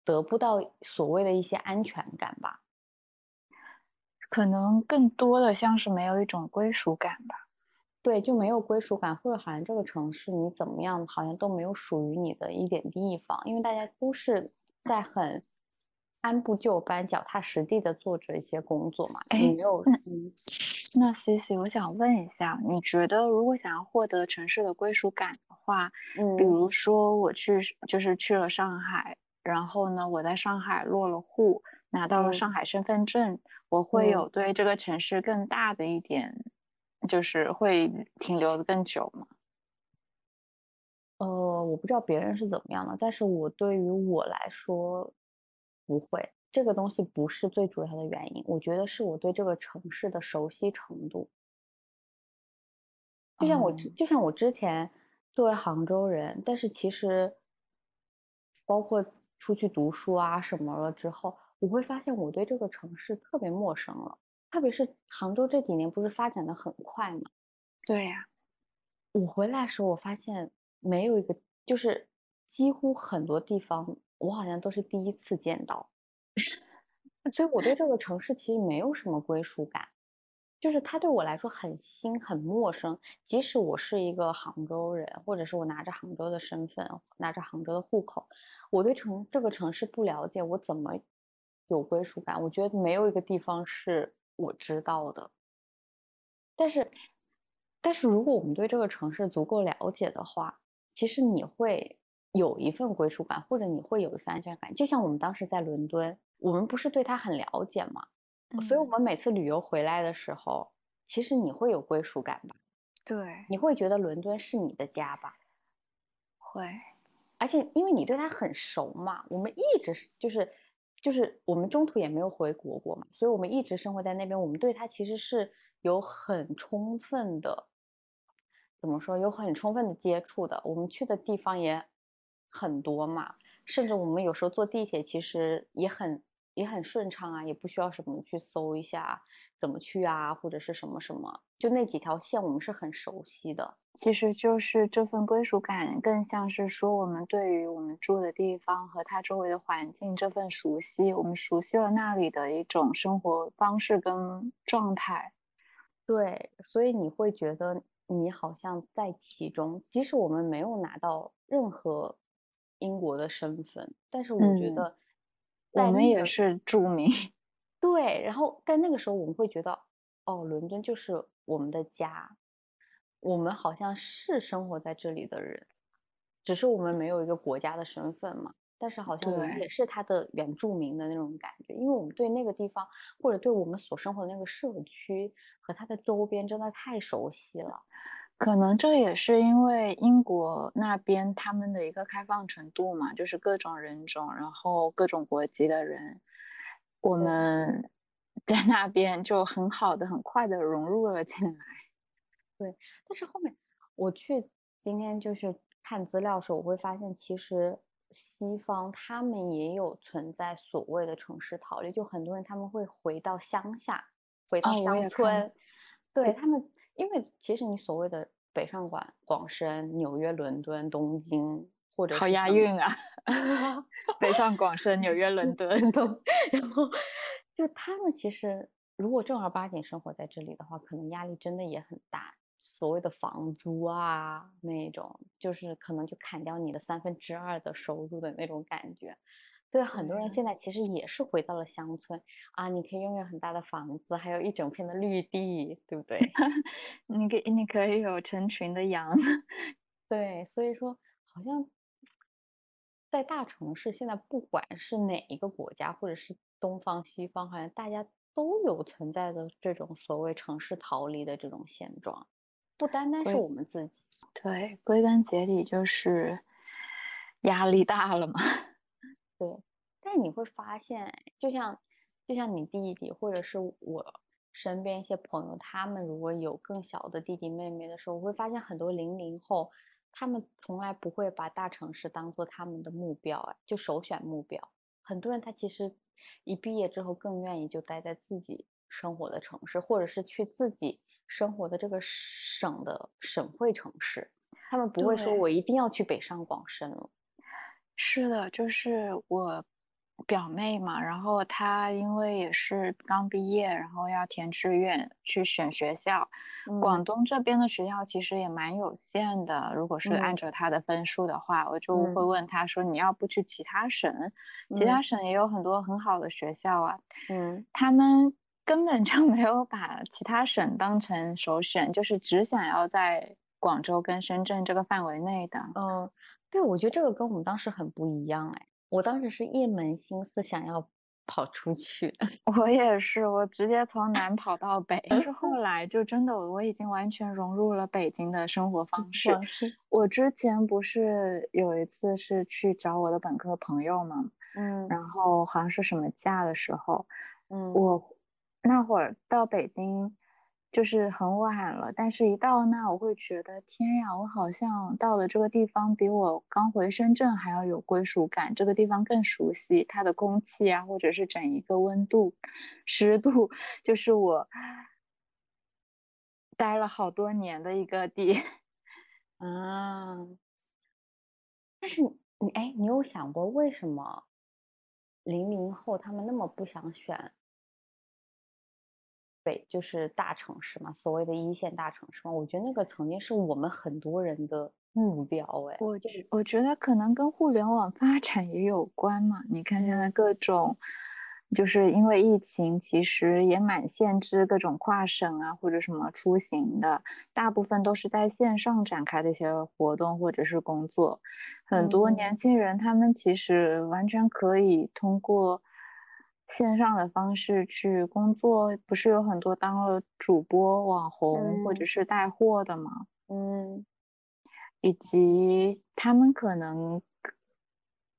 得不到所谓的一些安全感吧？可能更多的像是没有一种归属感吧。对，就没有归属感，或者好像这个城市你怎么样，好像都没有属于你的一点地方，因为大家都是在很按部就班、脚踏实地的做着一些工作嘛。你，没有，那 C C，我想问一下，你觉得如果想要获得城市的归属感的话，嗯，比如说我去就是去了上海，然后呢，我在上海落了户，拿到了上海身份证，我会有对这个城市更大的一点，就是会停留的更久吗？呃，我不知道别人是怎么样的，但是我对于我来说不会。这个东西不是最主要的原因，我觉得是我对这个城市的熟悉程度。就像我之，就像我之前作为杭州人，但是其实包括出去读书啊什么了之后，我会发现我对这个城市特别陌生了。特别是杭州这几年不是发展的很快吗？对呀，我回来的时候，我发现没有一个，就是几乎很多地方，我好像都是第一次见到。所以我对这个城市其实没有什么归属感，就是它对我来说很新、很陌生。即使我是一个杭州人，或者是我拿着杭州的身份、拿着杭州的户口，我对城这个城市不了解，我怎么有归属感？我觉得没有一个地方是我知道的。但是，但是如果我们对这个城市足够了解的话，其实你会有一份归属感，或者你会有一份安全感。就像我们当时在伦敦。我们不是对他很了解吗？所以，我们每次旅游回来的时候，其实你会有归属感吧？对，你会觉得伦敦是你的家吧？会，而且因为你对他很熟嘛，我们一直是就是就是我们中途也没有回国过嘛，所以我们一直生活在那边，我们对他其实是有很充分的，怎么说？有很充分的接触的。我们去的地方也很多嘛，甚至我们有时候坐地铁，其实也很。也很顺畅啊，也不需要什么去搜一下怎么去啊，或者是什么什么，就那几条线我们是很熟悉的。其实就是这份归属感，更像是说我们对于我们住的地方和它周围的环境这份熟悉，我们熟悉了那里的一种生活方式跟状态。对，所以你会觉得你好像在其中，即使我们没有拿到任何英国的身份，但是我觉得。我们也是著名，对。然后，在那个时候，我们会觉得，哦，伦敦就是我们的家，我们好像是生活在这里的人，只是我们没有一个国家的身份嘛。但是，好像我们也是他的原住民的那种感觉，因为我们对那个地方，或者对我们所生活的那个社区和它的周边，真的太熟悉了。可能这也是因为英国那边他们的一个开放程度嘛，就是各种人种，然后各种国籍的人，我们在那边就很好的、很快的融入了进来。对，但是后面我去今天就是看资料的时候，我会发现其实西方他们也有存在所谓的城市逃离，就很多人他们会回到乡下，回到乡村，对他们。因为其实你所谓的北上广广深、纽约、伦敦、东京，或者好押韵啊，北上广深、纽约、伦敦，东然后就他们其实如果正儿八经生活在这里的话，可能压力真的也很大。所谓的房租啊，那种就是可能就砍掉你的三分之二的收入的那种感觉。对很多人现在其实也是回到了乡村啊，你可以拥有很大的房子，还有一整片的绿地，对不对？你可你可以有成群的羊，对，所以说好像在大城市，现在不管是哪一个国家，或者是东方西方，好像大家都有存在的这种所谓城市逃离的这种现状，不单单是我们自己。对，归根结底就是压力大了嘛。对，但是你会发现，就像就像你弟弟，或者是我身边一些朋友，他们如果有更小的弟弟妹妹的时候，我会发现很多零零后，他们从来不会把大城市当做他们的目标，哎，就首选目标。很多人他其实一毕业之后更愿意就待在自己生活的城市，或者是去自己生活的这个省的省会城市，他们不会说我一定要去北上广深了。是的，就是我表妹嘛，然后她因为也是刚毕业，然后要填志愿去选学校。广东这边的学校其实也蛮有限的，如果是按照她的分数的话，我就会问她说：“你要不去其他省？其他省也有很多很好的学校啊。”嗯，他们根本就没有把其他省当成首选，就是只想要在广州跟深圳这个范围内的。嗯，对，我觉得这个跟我们当时很不一样哎，我当时是一门心思想要跑出去。我也是，我直接从南跑到北，但是后 来就真的我已经完全融入了北京的生活方式。我之前不是有一次是去找我的本科朋友嘛，嗯，然后好像是什么假的时候，嗯，我。那会儿到北京就是很晚了，但是一到那我会觉得天呀，我好像到了这个地方比我刚回深圳还要有归属感，这个地方更熟悉它的空气啊，或者是整一个温度、湿度，就是我待了好多年的一个地 啊。但是你哎，你有想过为什么零零后他们那么不想选？北就是大城市嘛，所谓的一线大城市嘛，我觉得那个曾经是我们很多人的目标哎。我觉我觉得可能跟互联网发展也有关嘛。你看现在各种，就是因为疫情，其实也蛮限制各种跨省啊或者什么出行的，大部分都是在线上展开的一些活动或者是工作。很多年轻人他们其实完全可以通过。线上的方式去工作，不是有很多当了主播、网红或者是带货的吗？嗯，以及他们可能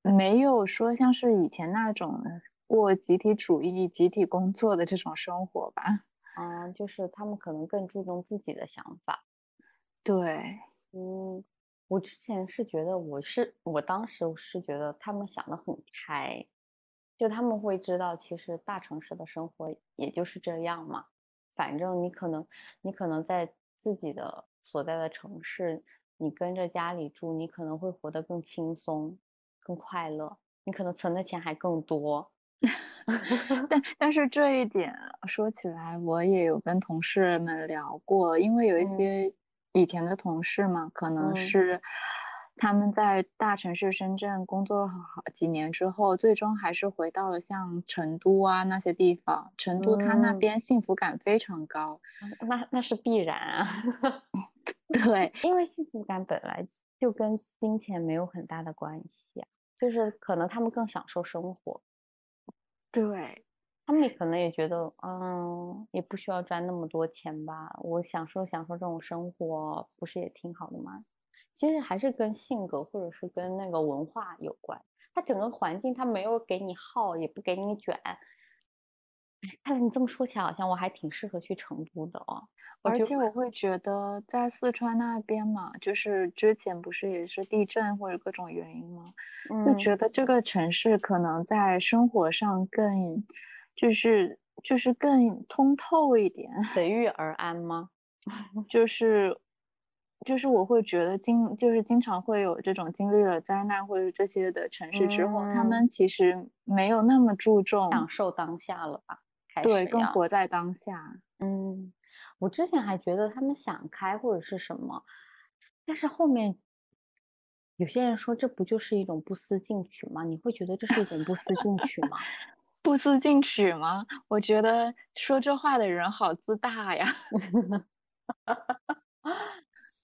没有说像是以前那种过集体主义、集体工作的这种生活吧？嗯，就是他们可能更注重自己的想法。对，嗯，我之前是觉得，我是我当时是觉得他们想的很开。就他们会知道，其实大城市的生活也就是这样嘛。反正你可能，你可能在自己的所在的城市，你跟着家里住，你可能会活得更轻松、更快乐，你可能存的钱还更多。但但是这一点说起来，我也有跟同事们聊过，因为有一些以前的同事嘛，可能是。他们在大城市深圳工作了好几年之后，最终还是回到了像成都啊那些地方。成都它那边幸福感非常高，那那是必然啊。对，因为幸福感本来就跟金钱没有很大的关系，就是可能他们更享受生活。对，他们可能也觉得，嗯，也不需要赚那么多钱吧。我享受享受这种生活，不是也挺好的吗？其实还是跟性格或者是跟那个文化有关。它整个环境，它没有给你耗，也不给你卷。看来你这么说起来，好像我还挺适合去成都的哦。而且我会觉得，在四川那边嘛，就是之前不是也是地震或者各种原因吗？就觉得这个城市可能在生活上更，就是就是更通透一点，随遇而安吗？就是。就是我会觉得经就是经常会有这种经历了灾难或者这些的城市之后，他们其实没有那么注重享受当下了吧？对，更活在当下。嗯，我之前还觉得他们想开或者是什么，但是后面有些人说这不就是一种不思进取吗？你会觉得这是一种不思进取吗？不思进取吗？我觉得说这话的人好自大呀。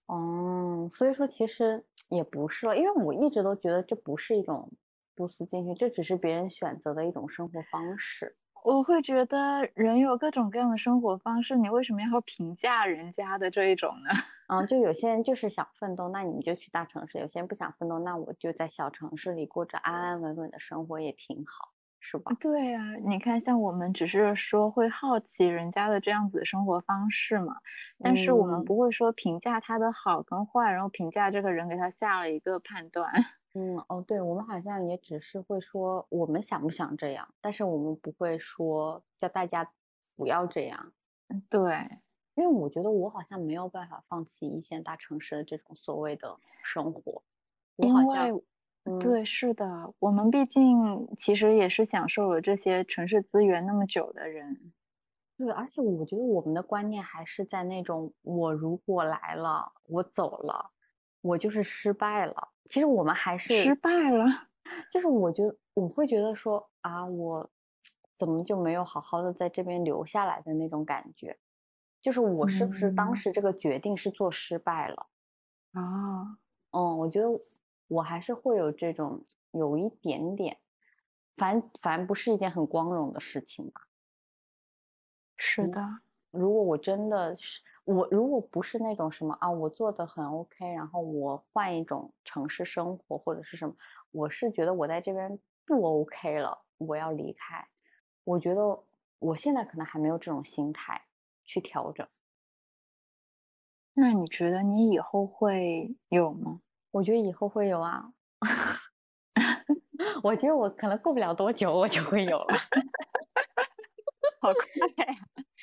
哦，所以说其实也不是了，因为我一直都觉得这不是一种不思进取，这只是别人选择的一种生活方式。我会觉得人有各种各样的生活方式，你为什么要评价人家的这一种呢？嗯，就有些人就是想奋斗，那你们就去大城市；有些人不想奋斗，那我就在小城市里过着安安稳稳的生活也挺好。是吧？对啊，你看，像我们只是说会好奇人家的这样子的生活方式嘛，但是我们不会说评价他的好跟坏，然后评价这个人给他下了一个判断。嗯，哦，对，我们好像也只是会说我们想不想这样，但是我们不会说叫大家不要这样。对，因为我觉得我好像没有办法放弃一线大城市的这种所谓的生活，我好像。对，是的，我们毕竟其实也是享受了这些城市资源那么久的人。对，而且我觉得我们的观念还是在那种，我如果来了，我走了，我就是失败了。其实我们还是失败了，就是我觉得我会觉得说啊，我怎么就没有好好的在这边留下来的那种感觉？就是我是不是当嗯时这个决定是做失败了？啊，嗯，我觉得我还是会有这种有一点点，反反不是一件很光荣的事情吧。嗯是的，如果我真的是我，如果不是那种什么啊，我做的很 OK，然后我换一种城市生活或者是什么，我是觉得我在这边不 OK 了，我要离开。我觉得我现在可能还没有这种心态去调整。那你觉得你以后会有吗？我觉得以后会有啊，我觉得我可能过不了多久我就会有了，好快呀！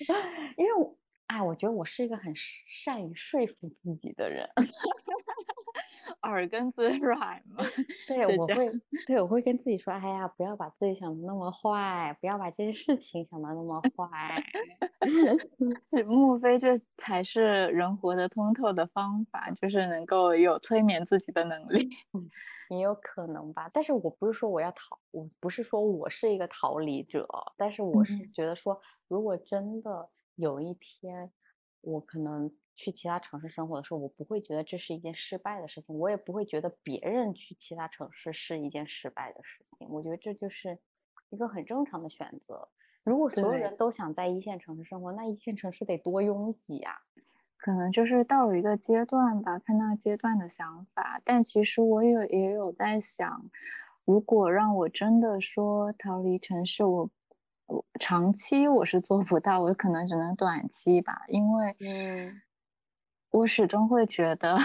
因为我，哎，我觉得我是一个很善于说服自己的人。耳根子 软嘛，对，我会，对，我会跟自己说，哎呀，不要把自己想的那么坏，不要把这些事情想的那么坏。莫非这才是人活得通透的方法，就是能够有催眠自己的能力？也有可能吧，但是我不是说我要逃，我不是说我是一个逃离者，但是我是嗯觉得说，如果真的有一天我可能去其他城市生活的时候，我不会觉得这是一件失败的事情，我也不会觉得别人去其他城市是一件失败的事情，我觉得这就是一个很正常的选择。如果所有人都想在一线城市生活，那一线城市得多拥挤啊！可能就是到了一个阶段吧，看那个阶段的想法。但其实我有也有在想，如果让我真的说逃离城市，我我长期我是做不到，我可能只能短期吧，因为嗯我始终会觉得，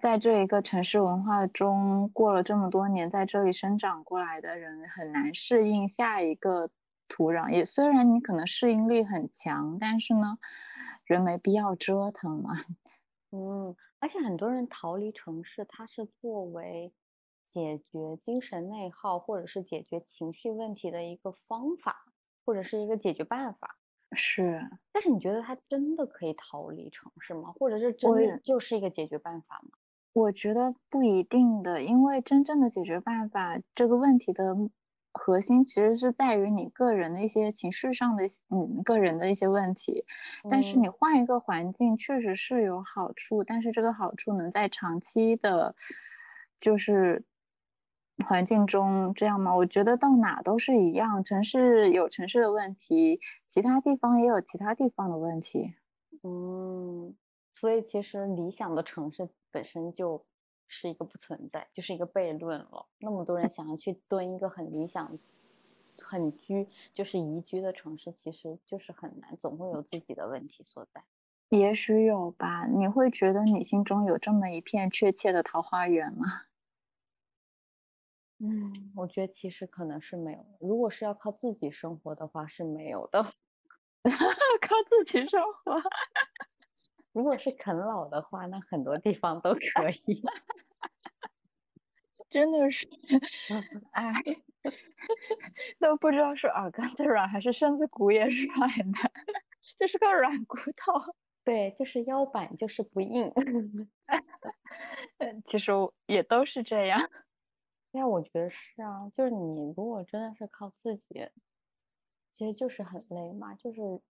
在这一个城市文化中过了这么多年，在这里生长过来的人很难适应下一个土壤。也虽然你可能适应力很强，但是呢，人没必要折腾嘛。嗯，而且很多人逃离城市，他是作为解决精神内耗或者是解决情绪问题的一个方法，或者是一个解决办法。是，但是你觉得他真的可以逃离城市吗？或者是真的就是一个解决办法吗？我觉得不一定的，因为真正的解决办法，这个问题的核心其实是在于你个人的一些情绪上的嗯，个人的一些问题。但是你嗯换一个环境，确实是有好处，但是这个好处能在长期的，就是环境中这样吗？我觉得到哪都是一样，城市有城市的问题，其他地方也有其他地方的问题。嗯，所以其实理想的城市本身就是一个不存在，就是一个悖论了。那么多人想要去蹲一个很理想、很居，就是宜居的城市，其实就是很难，总会有自己的问题所在。也许有吧，你会觉得你心中有这么一片确切的桃花源吗？嗯，我觉得其实可能是没有。如果是要靠自己生活的话，是没有的。靠自己生活。如果是啃老的话，那很多地方都可以。真的是，哎，都不知道是耳根子软还是身子骨也软的，这是个软骨头。对，就是腰板就是不硬。嗯，其实也都是这样。对啊，我觉得是啊，就是你如果真的是靠自己，其实就是很累嘛。就是，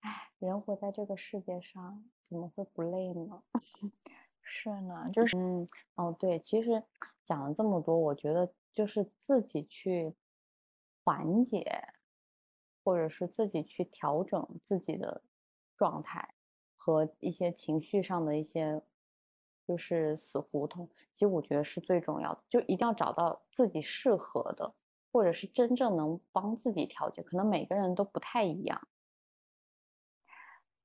哎，人活在这个世界上，怎么会不累呢？是呢，就是嗯，哦，对，其实讲了这么多，我觉得就是自己去缓解，或者是自己去调整自己的状态和一些情绪上的一些就是死胡同，其实我觉得是最重要的，就一定要找到自己适合的，或者是真正能帮自己调节。可能每个人都不太一样。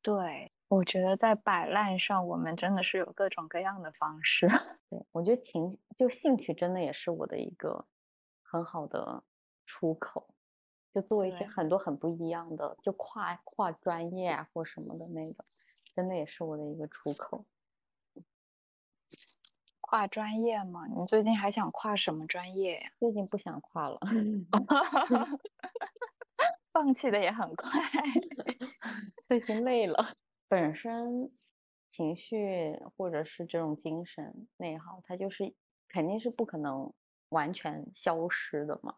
对，我觉得在摆烂上，我们真的是有各种各样的方式。对，我觉得情就兴趣真的也是我的一个很好的出口，就做一些很多很不一样的，就跨跨专业啊或什么的那个，真的也是我的一个出口。跨专业吗，你最近还想跨什么专业呀？最近不想跨了，放弃的也很快。最近累了。本身情绪或者是这种精神内耗，它就是肯定是不可能完全消失的嘛。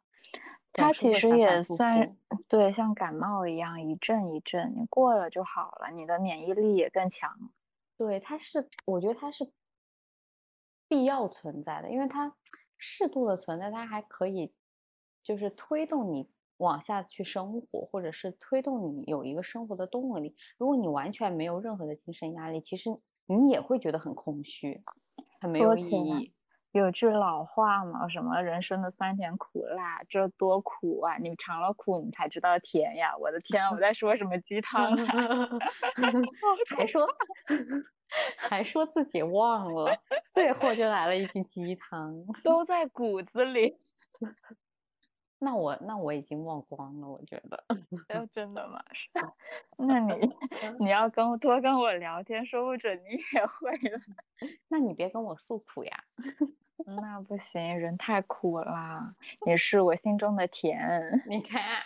它其实也算对，像感冒一样一阵一阵，你过了就好了，你的免疫力也更强。对，它是，我觉得它是必要存在的，因为它适度的存在，它还可以就是推动你往下去生活，或者是推动你有一个生活的动力。如果你完全没有任何的精神压力，其实你也会觉得很空虚，很没有意义。有句老话嘛，什么人生的酸甜苦辣，这多苦啊！你尝了苦，你才知道甜呀！我的天，我在说什么鸡汤啊？还说还说自己忘了，最后就来了一句鸡汤，都在骨子里。那我那我已经忘光了，我觉得。真的吗？那你你要跟我多跟我聊天，说不准你也会了。那你别跟我诉苦呀。那不行，人太苦了。你是我心中的甜，你看，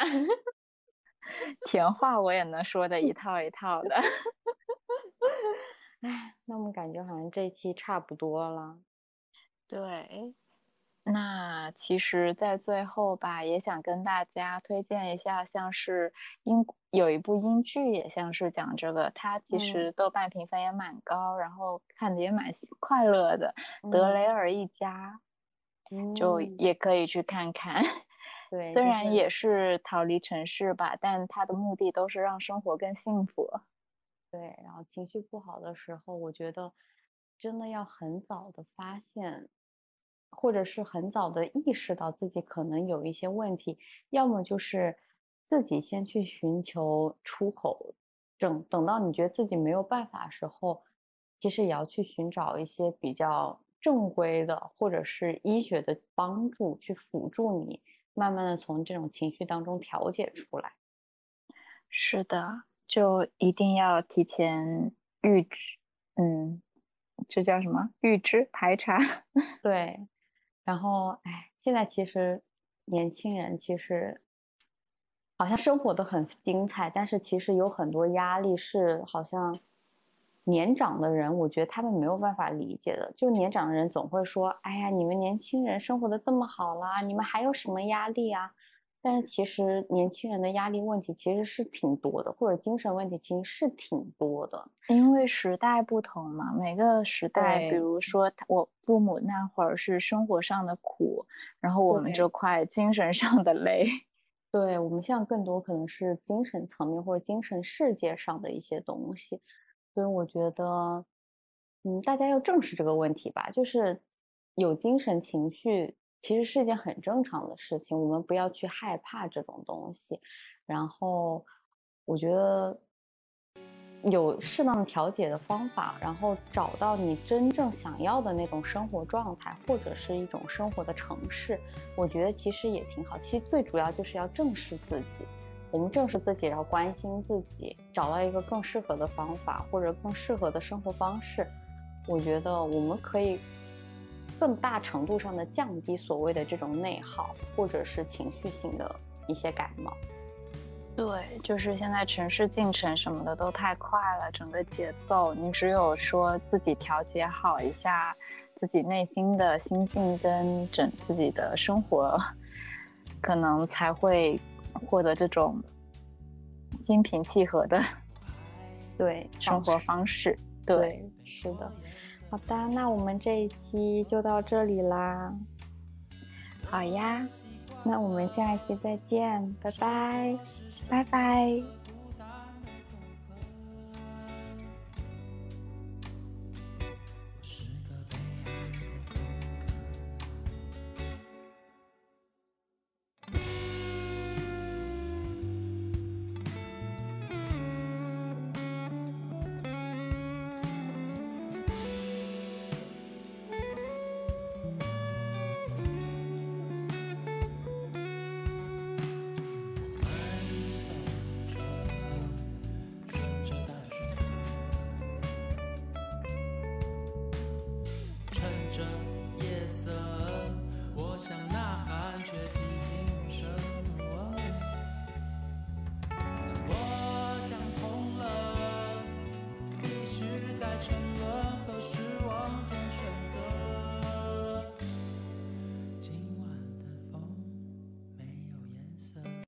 甜话我也能说的一套一套的。哎，那我们感觉好像这期差不多了。对。那其实，在最后吧，也想跟大家推荐一下，像是英有一部英剧，也像是讲这个，它其实豆瓣评分也蛮高，然后看的也蛮快乐的，《德雷尔一家》，就也可以去看看。对，虽然也是逃离城市吧，但它的目的都是让生活更幸福。对，然后情绪不好的时候，我觉得真的要很早的发现。或者是很早的意识到自己可能有一些问题，要么就是自己先去寻求出口，等等到你觉得自己没有办法时候，其实也要去寻找一些比较正规的或者是医学的帮助，去辅助你慢慢的从这种情绪当中调节出来。是的，就一定要提前预知，嗯，这叫什么？预知排查，对。然后，哎，现在其实年轻人其实好像生活的很精彩，但是其实有很多压力是好像年长的人，我觉得他们没有办法理解的。就年长的人总会说：“哎呀，你们年轻人生活的这么好啦，你们还有什么压力啊？”但是其实年轻人的压力问题其实是挺多的，或者精神问题其实是挺多的。因为时代不同嘛，每个时代，比如说我父母那会儿是生活上的苦，然后我们这块精神上的累。对我们现在更多可能是精神层面或者精神世界上的一些东西，所以我觉得，嗯，大家要正视这个问题吧，就是有精神情绪。其实是一件很正常的事情，我们不要去害怕这种东西。然后，我觉得有适当的调节的方法，然后找到你真正想要的那种生活状态，或者是一种生活的城市，我觉得其实也挺好。其实最主要就是要正视自己，我们正视自己，要关心自己，找到一个更适合的方法或者更适合的生活方式。我觉得我们可以。更大程度上的降低所谓的这种内耗，或者是情绪性的一些感冒。对，就是现在城市进程什么的都太快了，整个节奏，你只有说自己调节好一下自己内心的心境跟整自己的生活，可能才会获得这种心平气和的 对生活方式。对，是的。好的，那我们这一期就到这里啦。好呀，那我们下一期再见，拜拜，拜拜。